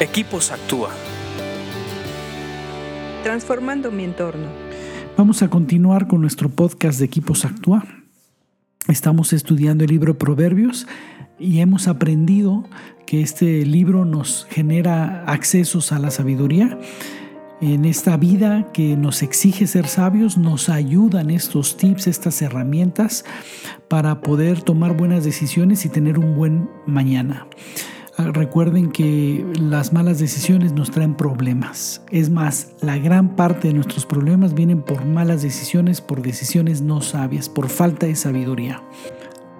Equipos Actúa. Transformando mi entorno. Vamos a continuar con nuestro podcast de Equipos Actúa. Estamos estudiando el libro Proverbios y hemos aprendido que este libro nos genera accesos a la sabiduría. En esta vida que nos exige ser sabios, nos ayudan estos tips, estas herramientas para poder tomar buenas decisiones y tener un buen mañana. Recuerden que las malas decisiones nos traen problemas. Es más, la gran parte de nuestros problemas vienen por malas decisiones, por decisiones no sabias, por falta de sabiduría.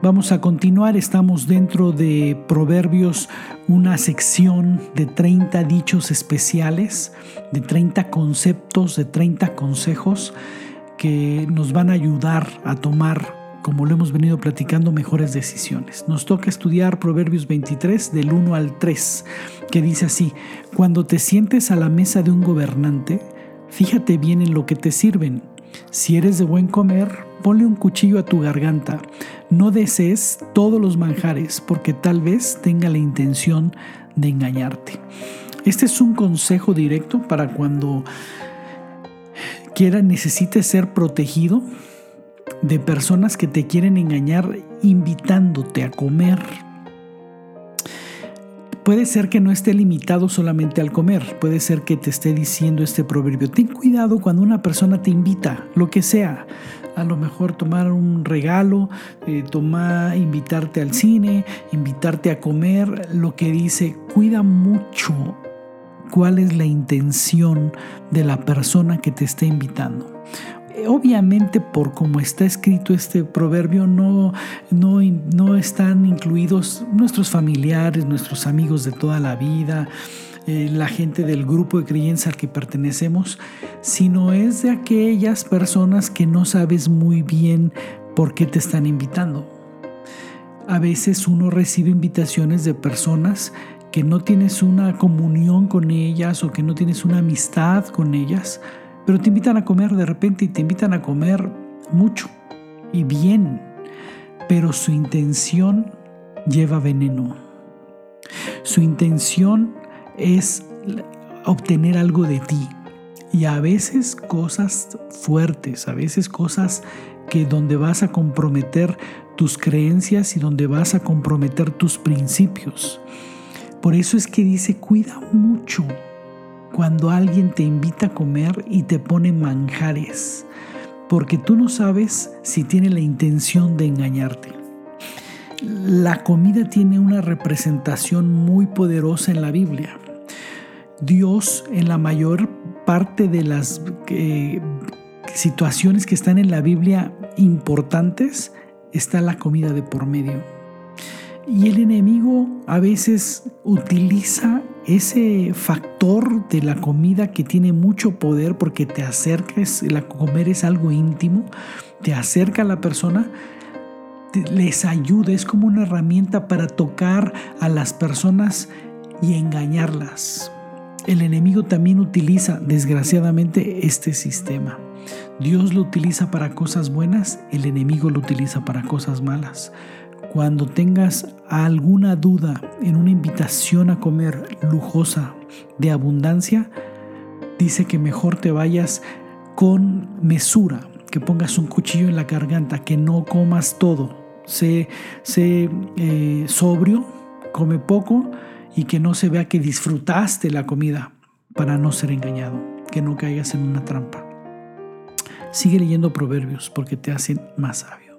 Vamos a continuar, estamos dentro de Proverbios, una sección de 30 dichos especiales, de 30 conceptos, de 30 consejos que nos van a ayudar a tomar como lo hemos venido platicando, mejores decisiones. Nos toca estudiar Proverbios 23 del 1 al 3, que dice así, cuando te sientes a la mesa de un gobernante, fíjate bien en lo que te sirven. Si eres de buen comer, ponle un cuchillo a tu garganta. No desees todos los manjares, porque tal vez tenga la intención de engañarte. Este es un consejo directo para cuando quiera, necesite ser protegido de personas que te quieren engañar invitándote a comer. Puede ser que no esté limitado solamente al comer, puede ser que te esté diciendo este proverbio, ten cuidado cuando una persona te invita, lo que sea, a lo mejor tomar un regalo, eh, tomar, invitarte al cine, invitarte a comer, lo que dice, cuida mucho cuál es la intención de la persona que te está invitando obviamente por como está escrito este proverbio no, no, no están incluidos nuestros familiares, nuestros amigos de toda la vida, eh, la gente del grupo de creencia al que pertenecemos, sino es de aquellas personas que no sabes muy bien por qué te están invitando. A veces uno recibe invitaciones de personas que no tienes una comunión con ellas o que no tienes una amistad con ellas, pero te invitan a comer de repente y te invitan a comer mucho y bien, pero su intención lleva veneno. Su intención es obtener algo de ti y a veces cosas fuertes, a veces cosas que donde vas a comprometer tus creencias y donde vas a comprometer tus principios. Por eso es que dice, cuida mucho cuando alguien te invita a comer y te pone manjares, porque tú no sabes si tiene la intención de engañarte. La comida tiene una representación muy poderosa en la Biblia. Dios en la mayor parte de las eh, situaciones que están en la Biblia importantes está la comida de por medio. Y el enemigo a veces utiliza ese factor de la comida que tiene mucho poder porque te acercas, la comer es algo íntimo, te acerca a la persona, les ayuda, es como una herramienta para tocar a las personas y engañarlas. El enemigo también utiliza, desgraciadamente, este sistema. Dios lo utiliza para cosas buenas, el enemigo lo utiliza para cosas malas. Cuando tengas alguna duda en una invitación a comer lujosa de abundancia, dice que mejor te vayas con mesura, que pongas un cuchillo en la garganta, que no comas todo. Sé, sé eh, sobrio, come poco y que no se vea que disfrutaste la comida para no ser engañado, que no caigas en una trampa. Sigue leyendo proverbios porque te hacen más sabio.